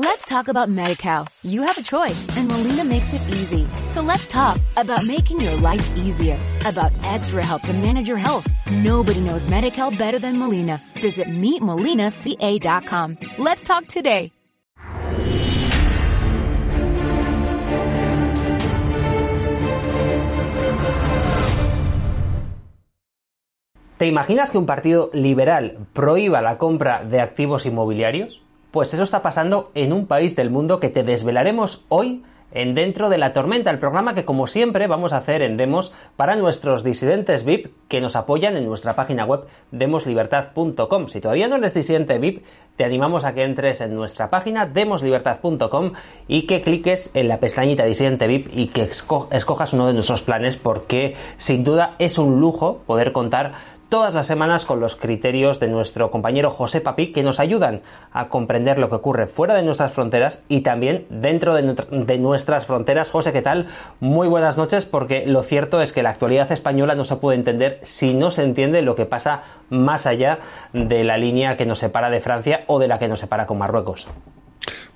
Let's talk about MediCal. You have a choice and Molina makes it easy. So let's talk about making your life easier, about extra help to manage your health. Nobody knows MediCal better than Molina. Visit meetmolinaca.com. Let's talk today. ¿Te imaginas que un partido liberal prohíba la compra de activos inmobiliarios? Pues eso está pasando en un país del mundo que te desvelaremos hoy en Dentro de la Tormenta, el programa que como siempre vamos a hacer en Demos para nuestros disidentes VIP que nos apoyan en nuestra página web demoslibertad.com. Si todavía no eres disidente VIP, te animamos a que entres en nuestra página demoslibertad.com y que cliques en la pestañita disidente VIP y que escojas uno de nuestros planes porque sin duda es un lujo poder contar todas las semanas con los criterios de nuestro compañero José Papi que nos ayudan a comprender lo que ocurre fuera de nuestras fronteras y también dentro de, nuestras fronteras. José, ¿qué tal? Muy buenas noches porque lo cierto es que la actualidad española no se puede entender si no se entiende lo que pasa más allá de la línea que nos separa de Francia o de la que nos separa con Marruecos.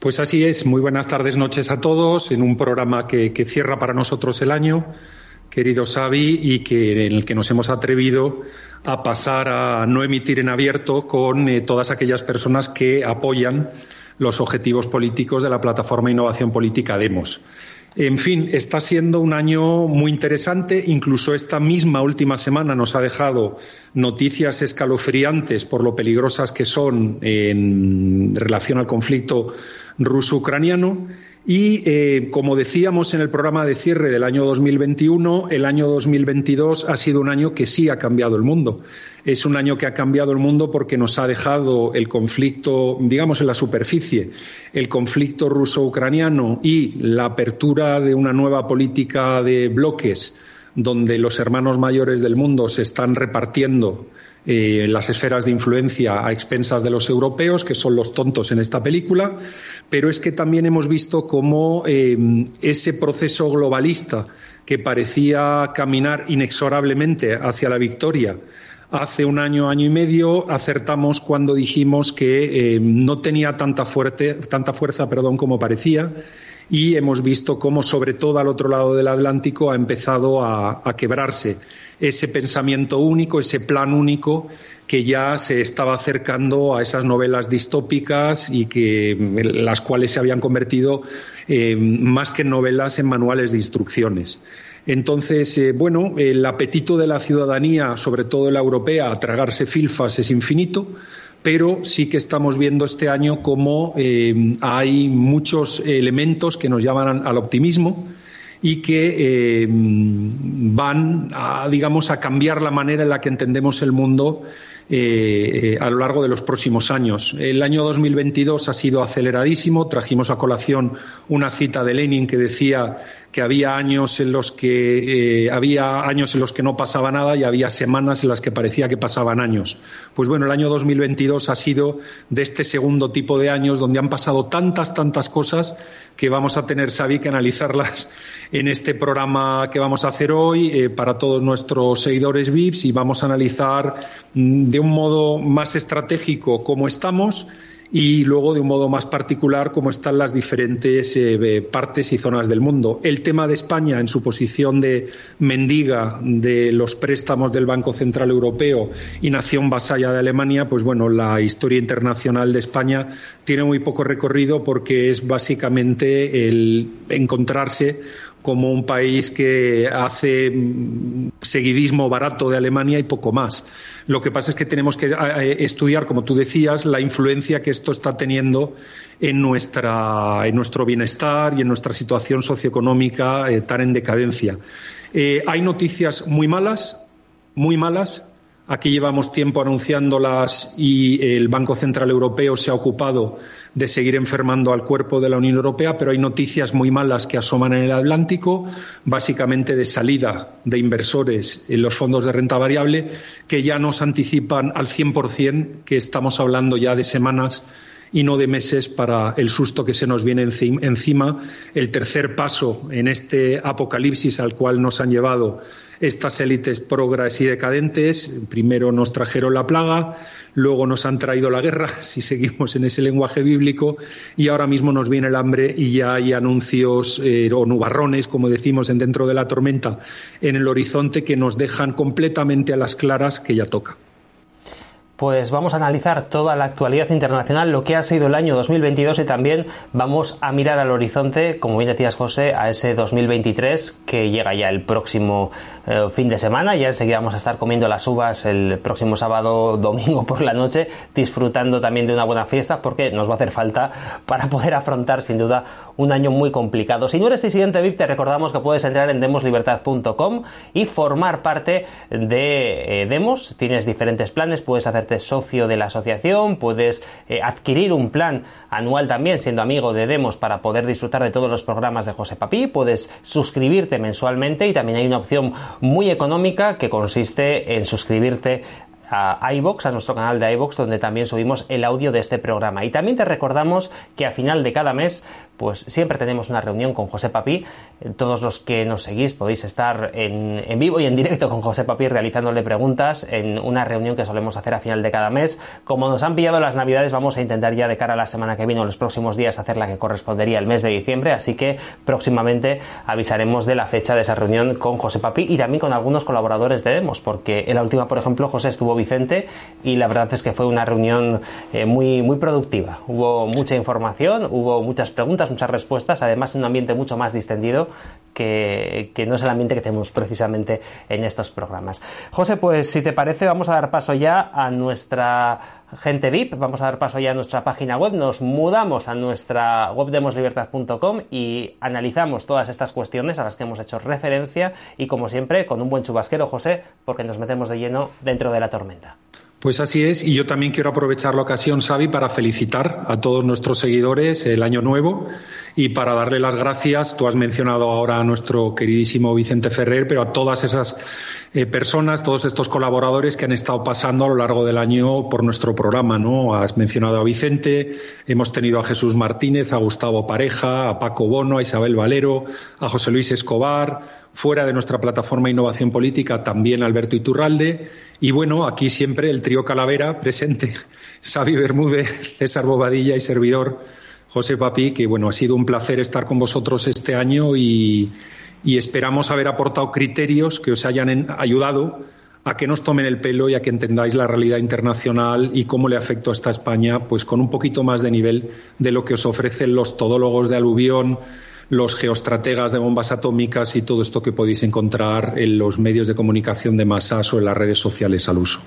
Pues así es. Muy buenas tardes, noches a todos en un programa que, que cierra para nosotros el año querido Xavi, y que, en el que nos hemos atrevido a pasar a no emitir en abierto con eh, todas aquellas personas que apoyan los objetivos políticos de la plataforma Innovación Política Demos. En fin, está siendo un año muy interesante. Incluso esta misma última semana nos ha dejado noticias escalofriantes por lo peligrosas que son en relación al conflicto ruso-ucraniano. Y, eh, como decíamos en el programa de cierre del año 2021, el año 2022 ha sido un año que sí ha cambiado el mundo. Es un año que ha cambiado el mundo porque nos ha dejado el conflicto, digamos, en la superficie, el conflicto ruso-ucraniano y la apertura de una nueva política de bloques donde los hermanos mayores del mundo se están repartiendo eh, las esferas de influencia a expensas de los europeos, que son los tontos en esta película, pero es que también hemos visto cómo eh, ese proceso globalista que parecía caminar inexorablemente hacia la victoria hace un año, año y medio, acertamos cuando dijimos que eh, no tenía tanta, fuerte, tanta fuerza perdón, como parecía y hemos visto cómo, sobre todo al otro lado del Atlántico, ha empezado a, quebrarse ese pensamiento único, ese plan único que ya se estaba acercando a esas novelas distópicas y que las cuales se habían convertido eh, más que en novelas en manuales de instrucciones. Entonces, eh, bueno, el apetito de la ciudadanía, sobre todo la europea, a tragarse filfas es infinito pero sí que estamos viendo este año cómo eh, hay muchos elementos que nos llaman al optimismo y que eh, van a, digamos, a cambiar la manera en la que entendemos el mundo eh, a lo largo de los próximos años. El año 2022 ha sido aceleradísimo. Trajimos a colación una cita de Lenin que decía que había años en los que eh, había años en los que no pasaba nada y había semanas en las que parecía que pasaban años. Pues bueno, el año 2022 ha sido de este segundo tipo de años donde han pasado tantas, tantas cosas que vamos a tener, Xavi, que analizarlas en este programa que vamos a hacer hoy eh, para todos nuestros seguidores VIPs y vamos a analizar mm, de un modo más estratégico cómo estamos y luego de un modo más particular cómo están las diferentes eh, partes y zonas del mundo. El tema de España en su posición de mendiga de los préstamos del Banco Central Europeo y nación vasalla de Alemania, pues bueno, la historia internacional de España tiene muy poco recorrido porque es básicamente el encontrarse como un país que hace mm, seguidismo barato de Alemania y poco más. Lo que pasa es que tenemos que estudiar, como tú decías, la influencia que esto está teniendo en, nuestra, en nuestro bienestar y en nuestra situación socioeconómica eh, tan en decadencia. Eh, hay noticias muy malas, muy malas, Aquí llevamos tiempo anunciándolas y el Banco Central Europeo se ha ocupado de seguir enfermando al cuerpo de la Unión Europea, pero hay noticias muy malas que asoman en el Atlántico, básicamente de salida de inversores en los fondos de renta variable, que ya nos anticipan al 100% que estamos hablando ya de semanas y no de meses para el susto que se nos viene encima, el tercer paso en este apocalipsis al cual nos han llevado estas élites progres y decadentes. Primero nos trajeron la plaga, luego nos han traído la guerra, si seguimos en ese lenguaje bíblico, y ahora mismo nos viene el hambre y ya hay anuncios eh, o nubarrones, como decimos en dentro de la tormenta, en el horizonte que nos dejan completamente a las claras que ya toca pues vamos a analizar toda la actualidad internacional, lo que ha sido el año 2022 y también vamos a mirar al horizonte, como bien decías José, a ese 2023 que llega ya el próximo eh, fin de semana. Ya enseguida vamos a estar comiendo las uvas el próximo sábado, domingo por la noche, disfrutando también de una buena fiesta porque nos va a hacer falta para poder afrontar sin duda un año muy complicado. Si no eres disidente VIP, te recordamos que puedes entrar en demoslibertad.com y formar parte de eh, Demos. Tienes diferentes planes, puedes hacerte socio de la asociación, puedes eh, adquirir un plan anual también siendo amigo de Demos para poder disfrutar de todos los programas de José Papí, puedes suscribirte mensualmente y también hay una opción muy económica que consiste en suscribirte a iBox, a nuestro canal de iBox, donde también subimos el audio de este programa. Y también te recordamos que a final de cada mes pues siempre tenemos una reunión con José Papí. Todos los que nos seguís podéis estar en, vivo y en directo con José Papí realizándole preguntas en una reunión que solemos hacer a final de cada mes. Como nos han pillado las navidades, vamos a intentar ya de cara a la semana que viene o los próximos días hacer la que correspondería el mes de diciembre, así que próximamente avisaremos de la fecha de esa reunión con José Papí y también con algunos colaboradores de Demos, porque en la última, por ejemplo, José estuvo Vicente y la verdad es que fue una reunión eh, muy, muy productiva. Hubo mucha información, hubo muchas preguntas, muchas respuestas, además en un ambiente mucho más distendido que, no es el ambiente que tenemos precisamente en estos programas. José, pues si te parece, vamos a dar paso ya a nuestra gente VIP, vamos a dar paso ya a nuestra página web, nos mudamos a nuestra web demoslibertad.com y analizamos todas estas cuestiones a las que hemos hecho referencia y como siempre con un buen chubasquero, José, porque nos metemos de lleno dentro de la tormenta. Pues así es, y yo también quiero aprovechar la ocasión, Xavi, para felicitar a todos nuestros seguidores el año nuevo y para darle las gracias. Tú has mencionado ahora a nuestro queridísimo Vicente Ferrer, pero a todas esas eh, personas, todos estos colaboradores que han estado pasando a lo largo del año por nuestro programa, ¿no? Has mencionado a Vicente, hemos tenido a Jesús Martínez, a Gustavo Pareja, a Paco Bono, a Isabel Valero, a José Luis Escobar, fuera de nuestra plataforma Innovación Política también Alberto Iturralde. Y bueno, aquí siempre el trío Calavera presente, Xavi Bermúdez, César Bobadilla y servidor José Papi, que bueno, ha sido un placer estar con vosotros este año y, esperamos haber aportado criterios que os hayan ayudado a que nos tomen el pelo y a que entendáis la realidad internacional y cómo le afectó a esta España, pues con un poquito más de nivel de lo que os ofrecen los todólogos de aluvión, los geoestrategas de bombas atómicas y todo esto que podéis encontrar en los medios de comunicación de masas o en las redes sociales al uso.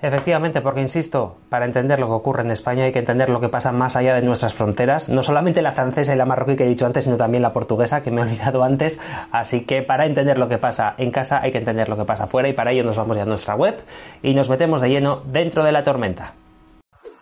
Efectivamente, porque insisto, para entender lo que ocurre en España hay que entender lo que pasa más allá de nuestras fronteras, no solamente la francesa y la marroquí que he dicho antes, sino también la portuguesa que me he olvidado antes. Así que para entender lo que pasa en casa hay que entender lo que pasa afuera y para ello nos vamos ya a nuestra web y nos metemos de lleno dentro de la tormenta.